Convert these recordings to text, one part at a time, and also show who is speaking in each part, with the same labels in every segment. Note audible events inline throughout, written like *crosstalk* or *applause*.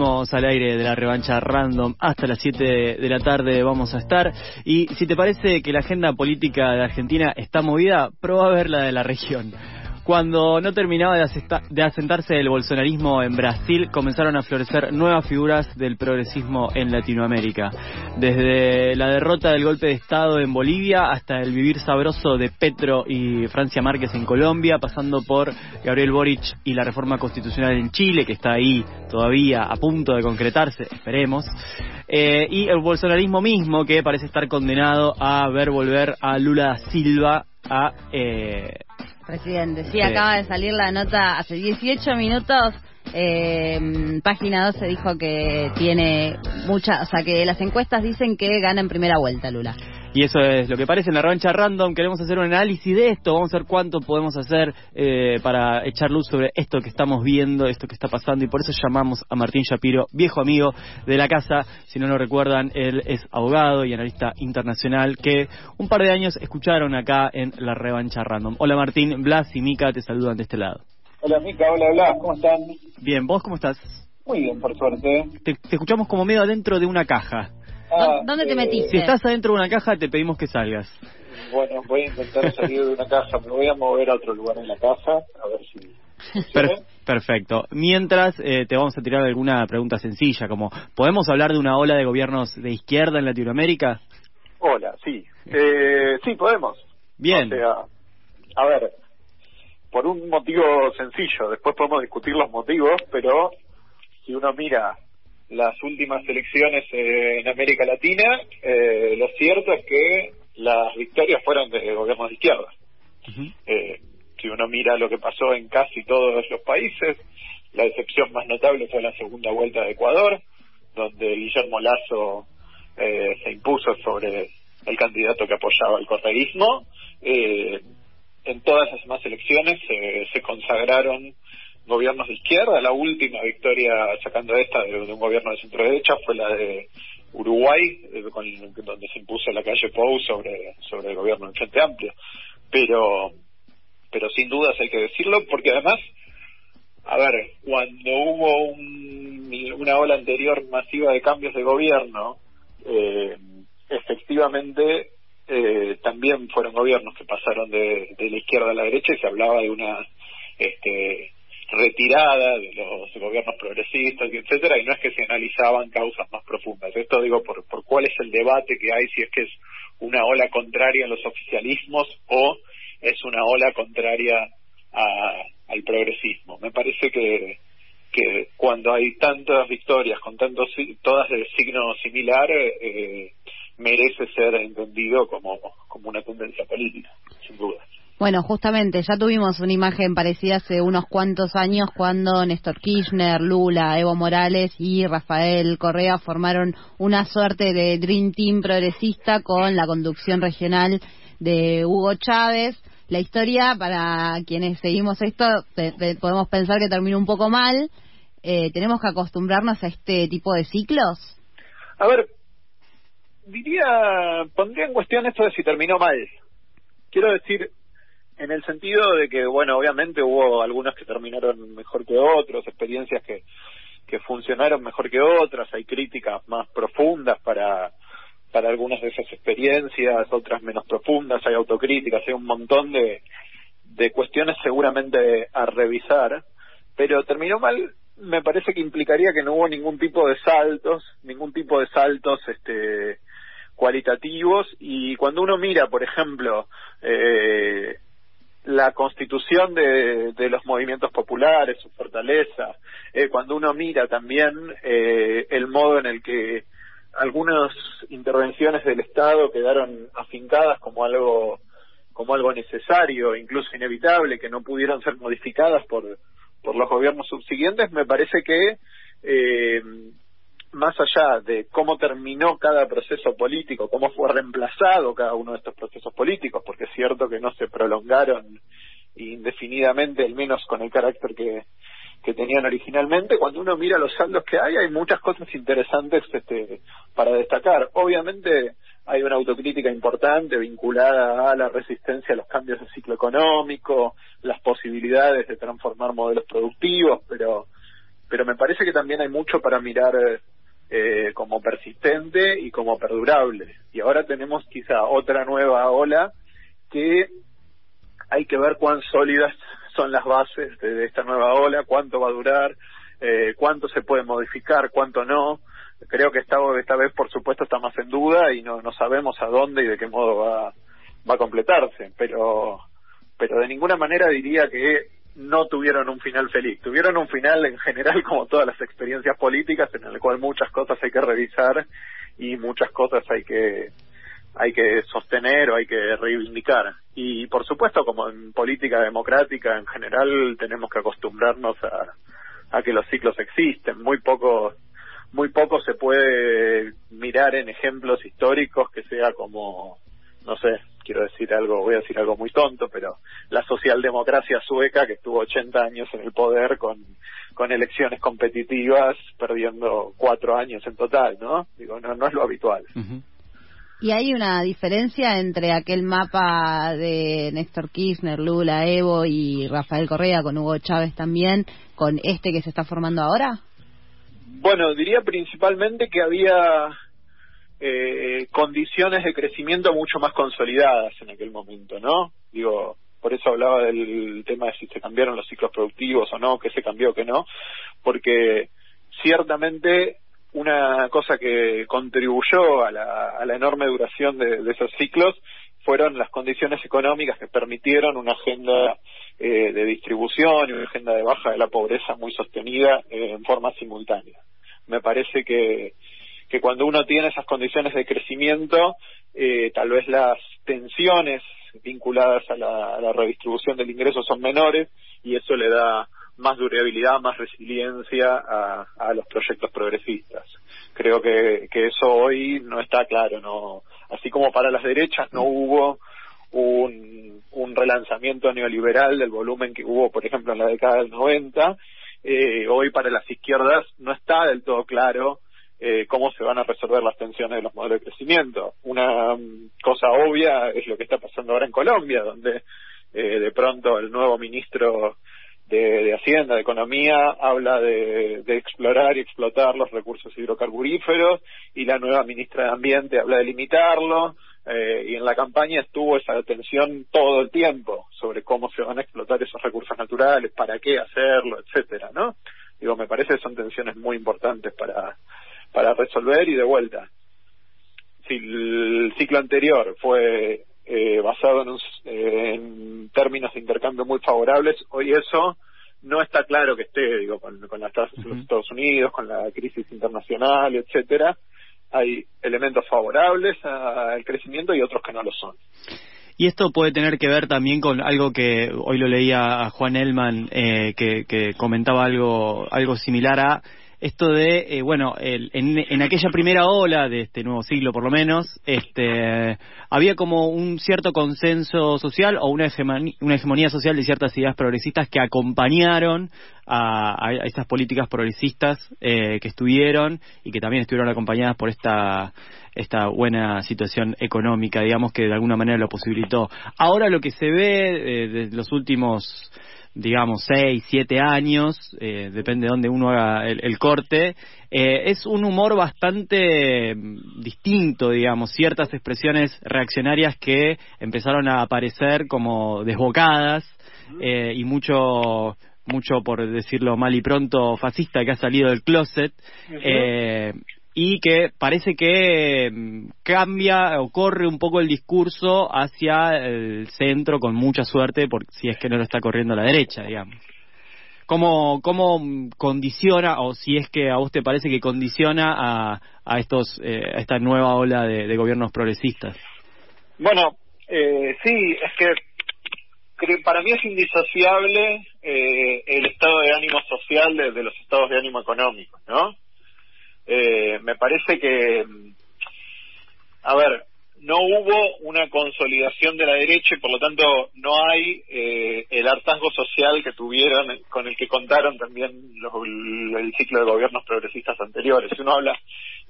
Speaker 1: Al aire de la revancha random hasta las 7 de la tarde vamos a estar y si te parece que la agenda política de Argentina está movida, prueba a ver la de la región. Cuando no terminaba de, asentarse el bolsonarismo en Brasil, comenzaron a florecer nuevas figuras del progresismo en Latinoamérica. Desde la derrota del golpe de Estado en Bolivia hasta el vivir sabroso de Petro y Francia Márquez en Colombia, pasando por Gabriel Boric y la reforma constitucional en Chile, que está ahí todavía a punto de concretarse, esperemos. Eh, y el bolsonarismo mismo, que parece estar condenado a ver volver a Lula Silva a eh,
Speaker 2: Presidente, sí, acaba de salir la nota hace 18 minutos. Eh, página 12 dijo que tiene mucha, o sea, que las encuestas dicen que gana en primera vuelta Lula.
Speaker 1: Y eso es lo que parece en la revancha random. Queremos hacer un análisis de esto. Vamos a ver cuánto podemos hacer eh, para echar luz sobre esto que estamos viendo, esto que está pasando. Y por eso llamamos a Martín Shapiro, viejo amigo de la casa. Si no lo recuerdan, él es abogado y analista internacional que un par de años escucharon acá en la revancha random. Hola Martín, Blas y Mica te saludan de este lado.
Speaker 3: Hola Mica, hola Blas, ¿cómo están?
Speaker 1: Bien, ¿vos cómo estás?
Speaker 3: Muy bien, por suerte.
Speaker 1: te escuchamos como medio adentro de una caja.
Speaker 2: Ah, ¿Dónde te metiste?
Speaker 1: Si estás adentro de una caja, te pedimos que salgas.
Speaker 3: Bueno, voy a intentar salir de una caja. Me voy a mover a otro lugar en la casa, a ver si... *laughs*
Speaker 1: perfecto. Mientras, eh, te vamos a tirar alguna pregunta sencilla, como, ¿podemos hablar de una ola de gobiernos de izquierda en Latinoamérica?
Speaker 3: Hola, sí. Eh, sí, podemos.
Speaker 1: Bien.
Speaker 3: O sea, a ver, por un motivo sencillo, después podemos discutir los motivos, pero si uno mira las últimas elecciones en América Latina, eh, lo cierto es que las victorias fueron de gobiernos de izquierda. eh, si uno mira lo que pasó en casi todos los países, la excepción más notable fue la segunda vuelta de Ecuador, donde Guillermo Lazo eh, se impuso sobre el candidato que apoyaba el correísmo. Eh, en todas las demás elecciones se consagraron gobiernos de izquierda. La última victoria sacando esta de, un gobierno de centro derecha fue la de Uruguay, eh, donde se impuso la calle Pou sobre, sobre el gobierno del Frente Amplio. Pero, pero sin dudas hay que decirlo, porque además, a ver, cuando hubo una ola anterior masiva de cambios de gobierno, eh, efectivamente eh, también fueron gobiernos que pasaron de, de la izquierda a la derecha y se hablaba de una este retirada de los gobiernos progresistas, etcétera, y no es que se analizaban causas más profundas. Esto digo por, por cuál es el debate que hay, si es que es una ola contraria a los oficialismos o es una ola contraria al progresismo. Me parece que, que cuando hay tantas victorias con tantos todas de signo similar, eh, merece ser entendido como, como una tendencia política, sin duda.
Speaker 2: Bueno, justamente, ya tuvimos una imagen parecida hace unos cuantos años cuando Néstor Kirchner, Lula, Evo Morales y Rafael Correa formaron una suerte de Dream Team progresista con la conducción regional de Hugo Chávez. La historia, para quienes seguimos esto, podemos pensar que terminó un poco mal. Eh, ¿Tenemos que acostumbrarnos a este tipo de ciclos?
Speaker 3: A ver, diría, pondría en cuestión esto de si terminó mal. Quiero decir, en el sentido de que, bueno, obviamente hubo algunos que terminaron mejor que otros, experiencias que, que funcionaron mejor que otras, hay críticas más profundas para, para algunas de esas experiencias, otras menos profundas, hay autocríticas, hay un montón de, de cuestiones seguramente a revisar, pero terminó mal, me parece que implicaría que no hubo ningún tipo de saltos, ningún tipo de saltos, este, cualitativos y cuando uno mira, por ejemplo, eh, la constitución de, de, los movimientos populares, su fortaleza, eh, cuando uno mira también eh, el modo en el que algunas intervenciones del Estado quedaron afincadas como algo como algo necesario, incluso inevitable, que no pudieron ser modificadas por, por los gobiernos subsiguientes, me parece que eh, más allá de cómo terminó cada proceso político, cómo fue reemplazado cada uno de estos procesos políticos, porque es cierto que no se prolongaron indefinidamente, al menos con el carácter que, que tenían originalmente, cuando uno mira los saldos que hay, hay muchas cosas interesantes este, para destacar. Obviamente hay una autocrítica importante vinculada a la resistencia a los cambios de ciclo económico, las posibilidades de transformar modelos productivos, pero, pero me parece que también hay mucho para mirar eh, como persistente y como perdurable. Y ahora tenemos quizá otra nueva ola que hay que ver cuán sólidas son las bases de, esta nueva ola, cuánto va a durar, eh, cuánto se puede modificar, cuánto no. Creo que esta, esta vez, por supuesto, está más en duda y no, no sabemos a dónde y de qué modo va, va a completarse, pero, pero de ninguna manera diría que no tuvieron un final feliz. Tuvieron un final en general como todas las experiencias políticas en el cual muchas cosas hay que revisar y muchas cosas hay que hay que sostener o hay que reivindicar. Y por supuesto, como en política democrática en general, tenemos que acostumbrarnos a, a que los ciclos existen. Muy poco, muy poco se puede mirar en ejemplos históricos que sea como, no sé, quiero decir algo, voy a decir algo muy tonto, pero la socialdemocracia sueca que estuvo 80 años en el poder con, con elecciones competitivas, perdiendo cuatro años en total, ¿no? Digo, no, no es lo habitual.
Speaker 2: ¿Y hay una diferencia entre aquel mapa de Néstor Kirchner, Lula, Evo y Rafael Correa con Hugo Chávez también, con este que se está formando ahora?
Speaker 3: Bueno, diría principalmente que había eh, condiciones de crecimiento mucho más consolidadas en aquel momento, ¿no? Digo, por eso hablaba del tema de si se cambiaron los ciclos productivos o no, qué se cambió, qué no, porque ciertamente una cosa que contribuyó a la, a la enorme duración de, esos ciclos fueron las condiciones económicas que permitieron una agenda eh, de distribución y una agenda de baja de la pobreza muy sostenida eh, en forma simultánea. Me parece que, que cuando uno tiene esas condiciones de crecimiento, eh, tal vez las tensiones vinculadas a la, redistribución del ingreso son menores y eso le da más durabilidad, más resiliencia a, los proyectos progresistas. Creo que, que eso hoy no está claro, no así como para las derechas no hubo un, un relanzamiento neoliberal del volumen que hubo, por ejemplo, en la década del 90, eh, hoy para las izquierdas no está del todo claro eh, cómo se van a resolver las tensiones de los modelos de crecimiento. Una um, cosa obvia es lo que está pasando ahora en Colombia, donde eh, de pronto el nuevo ministro de, Hacienda, de Economía, habla de, explorar y explotar los recursos hidrocarburíferos y la nueva ministra de Ambiente habla de limitarlo eh, y en la campaña estuvo esa atención todo el tiempo sobre cómo se van a explotar esos recursos naturales, para qué hacerlo, etcétera, ¿no? Digo, me parece que son tensiones muy importantes para, para resolver y de vuelta. Si el ciclo anterior fue eh, basado en, en términos de intercambio muy favorables. Hoy eso no está claro que esté, digo, con, las tasas de los Estados Unidos, con la crisis internacional, etcétera. Hay elementos favorables al crecimiento y otros que no lo son.
Speaker 1: Y esto puede tener que ver también con algo que hoy lo leía a Juan Elman, eh, que, que comentaba algo, algo similar a esto de, eh, bueno, el, en, en, aquella primera ola de este nuevo siglo, por lo menos, este, había como un cierto consenso social o una hegemonía, una hegemonía social de ciertas ideas progresistas que acompañaron a, a estas políticas progresistas eh, que estuvieron y que también estuvieron acompañadas por esta esta buena situación económica, digamos, que de alguna manera lo posibilitó. Ahora lo que se ve eh, de los últimos digamos, seis, siete años, eh, depende de dónde uno haga el, corte, eh, es un humor bastante mm, distinto, digamos, ciertas expresiones reaccionarias que empezaron a aparecer como desbocadas eh, y mucho mucho por decirlo mal y pronto fascista que ha salido del closet y que parece que mm, cambia o corre un poco el discurso hacia el centro con mucha suerte, por, si es que no lo está corriendo la derecha, digamos. ¿Cómo, cómo condiciona, o si es que a vos te parece que condiciona a, a, estos, eh, a esta nueva ola de, gobiernos progresistas?
Speaker 3: Bueno, eh, sí, es que para mí es indisociable eh, el estado de ánimo social de, los estados de ánimo económicos, ¿no? Eh, me parece que, a ver, no hubo una consolidación de la derecha y por lo tanto no hay eh, el hartazgo social que tuvieron, con el que contaron también los, el ciclo de gobiernos progresistas anteriores. Si uno habla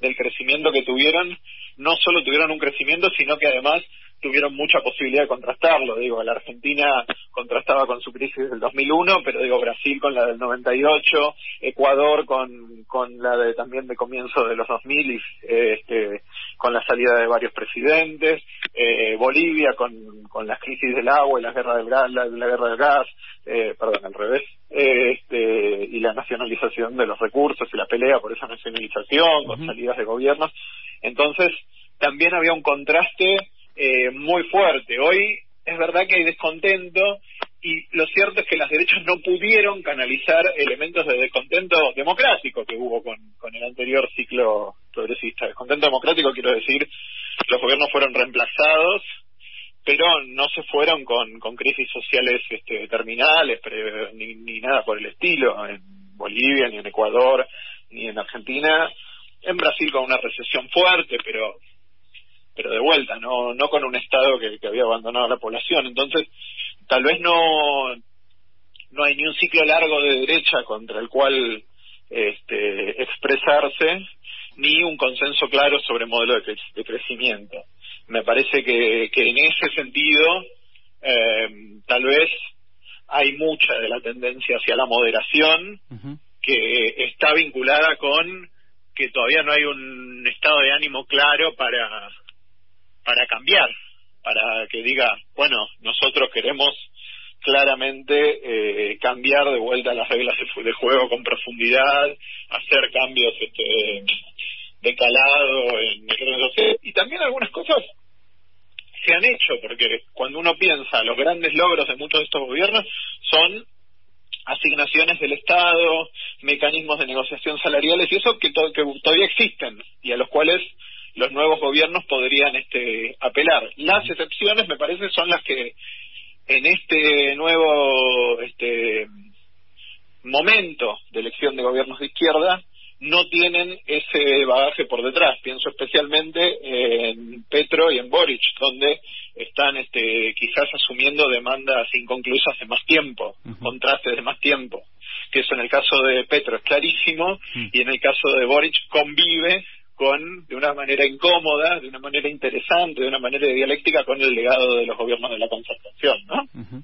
Speaker 3: del crecimiento que tuvieron, no solo tuvieron un crecimiento, sino que además tuvieron mucha posibilidad de contrastarlo. Digo, la Argentina contrastaba con su crisis del 2001, pero digo, Brasil con la del 98, Ecuador con, con la de también de comienzo de los 2000 y este, con la salida de varios presidentes, eh, Bolivia con, con las crisis del agua y la guerra del gas, la, guerra del gas, eh, perdón, al revés, eh, este, y la nacionalización de los recursos y la pelea por esa nacionalización, con salidas de gobiernos. Entonces, también había un contraste eh, muy fuerte. Hoy es verdad que hay descontento y lo cierto es que las derechas no pudieron canalizar elementos de descontento democrático que hubo con, con el anterior ciclo progresista. Descontento democrático quiero decir, los gobiernos fueron reemplazados, pero no se fueron con, con crisis sociales este, terminales ni, ni nada por el estilo, en Bolivia, ni en Ecuador, ni en Argentina. En Brasil con una recesión fuerte, pero pero de vuelta, no no con un Estado que, había abandonado a la población. Entonces, tal vez no no hay ni un ciclo largo de derecha contra el cual este, expresarse, ni un consenso claro sobre modelo de, crecimiento. Me parece que, que en ese sentido, eh, tal vez hay mucha de la tendencia hacia la moderación que está vinculada con que todavía no hay un estado de ánimo claro para para cambiar, para que diga, bueno, nosotros queremos claramente eh, cambiar de vuelta las reglas de, juego con profundidad, hacer cambios este, de calado en y también algunas cosas se han hecho, porque cuando uno piensa los grandes logros de muchos de estos gobiernos son asignaciones del Estado, mecanismos de negociación salariales y eso que, que todavía existen y a los cuales los nuevos gobiernos podrían este, apelar. Las excepciones, me parece, son las que en este nuevo este, momento de elección de gobiernos de izquierda no tienen ese bagaje por detrás. Pienso especialmente en Petro y en Boric, donde están este, quizás asumiendo demandas inconclusas de más tiempo, contrastes de más tiempo. Que eso en el caso de Petro es clarísimo y en el caso de Boric convive con, de una manera incómoda, de una manera interesante, de una manera dialéctica con el legado de los gobiernos de la concertación, ¿no?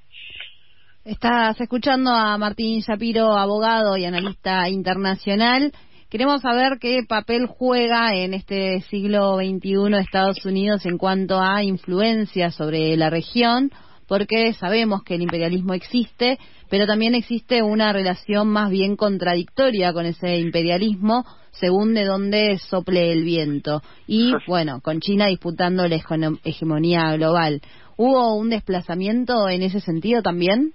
Speaker 2: Estás escuchando a Martín Shapiro, abogado y analista internacional. Queremos saber qué papel juega en este siglo XXI Estados Unidos en cuanto a influencia sobre la región, porque sabemos que el imperialismo existe, pero también existe una relación más bien contradictoria con ese imperialismo según de dónde sople el viento. Y bueno, con China disputando la hegemonía global. ¿Hubo un desplazamiento en ese sentido también?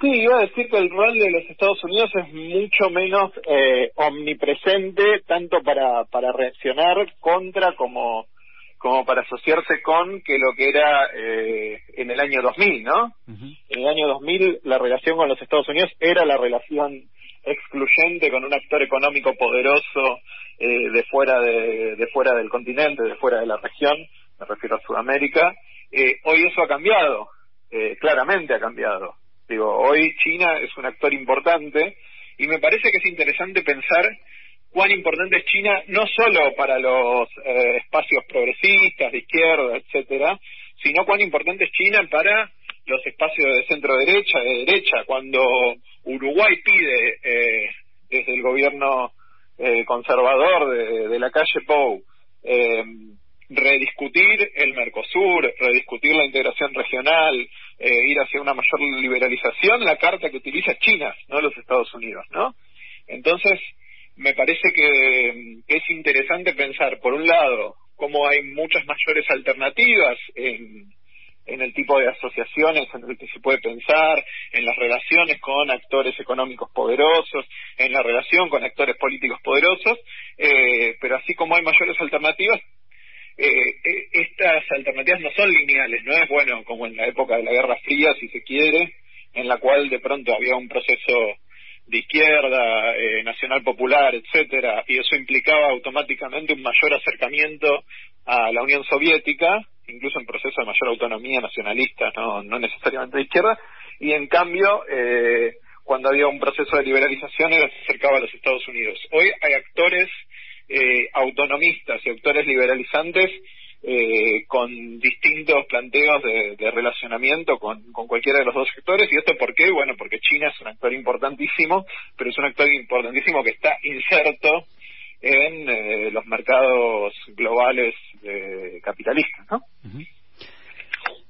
Speaker 3: Sí, iba a decir que el rol de los Estados Unidos es mucho menos eh, omnipresente, tanto para, para reaccionar contra como, como para asociarse con que lo que era eh, en el año 2000, ¿no? En el año 2000 la relación con los Estados Unidos era la relación excluyente con un actor económico poderoso eh, de fuera de, fuera del continente, de fuera de la región, me refiero a Sudamérica. Eh, hoy eso ha cambiado, eh, claramente ha cambiado. Digo, hoy China es un actor importante y me parece que es interesante pensar cuán importante es China no solo para los eh, espacios progresistas, de izquierda, etcétera, sino cuán importante es China para los espacios de centro derecha, de derecha, cuando Uruguay pide eh, desde el gobierno eh, conservador de, la calle Pou eh, rediscutir el Mercosur, rediscutir la integración regional, ir hacia una mayor liberalización, la carta que utiliza China, no los Estados Unidos, ¿no? Entonces, me parece que es interesante pensar, por un lado, cómo hay muchas mayores alternativas en, en el tipo de asociaciones en el que se puede pensar, en las relaciones con actores económicos poderosos, en la relación con actores políticos poderosos, eh, pero así como hay mayores alternativas, eh, eh, estas alternativas no son lineales, no es bueno como en la época de la Guerra Fría, si se quiere, en la cual de pronto había un proceso de izquierda, eh, nacional popular, etcétera, y eso implicaba automáticamente un mayor acercamiento a la Unión Soviética, incluso en proceso de mayor autonomía nacionalista, no, no necesariamente de izquierda, y en cambio, eh, cuando había un proceso de liberalización era se acercaba a los Estados Unidos. Hoy hay actores eh, autonomistas y actores liberalizantes eh, con distintos planteos de, de relacionamiento con, con, cualquiera de los dos sectores. ¿Y esto por qué? Bueno, porque China es un actor importantísimo, pero es un actor importantísimo que está inserto en eh, los mercados globales eh, ¿no?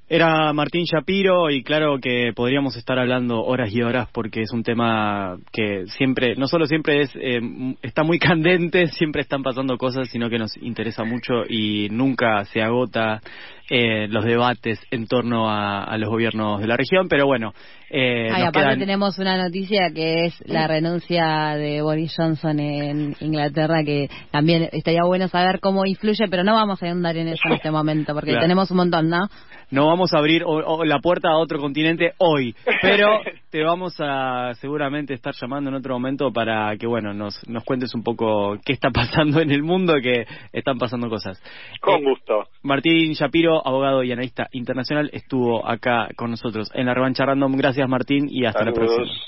Speaker 1: Era Martín Shapiro y claro que podríamos estar hablando horas y horas porque es un tema que siempre, no solo siempre es eh, está muy *laughs* candente, siempre están pasando cosas, sino que nos interesa mucho y nunca se agota eh, los debates en torno a, a, los gobiernos de la región, pero bueno.
Speaker 2: Eh, Ay, aparte quedan... tenemos una noticia que es la renuncia de Boris Johnson en Inglaterra, que también estaría bueno saber cómo influye, pero no vamos a andar en eso en este momento, porque claro. tenemos un montón, ¿no?
Speaker 1: No vamos a abrir o, o la puerta a otro continente hoy, pero *laughs* te vamos a seguramente estar llamando en otro momento para que, bueno, nos, nos cuentes un poco qué está pasando en el mundo, que están pasando cosas.
Speaker 3: Con gusto.
Speaker 1: Martín Shapiro, abogado y analista internacional, estuvo acá con nosotros en la revancha random. Gracias Martín y hasta
Speaker 3: Saludos.
Speaker 1: la próxima.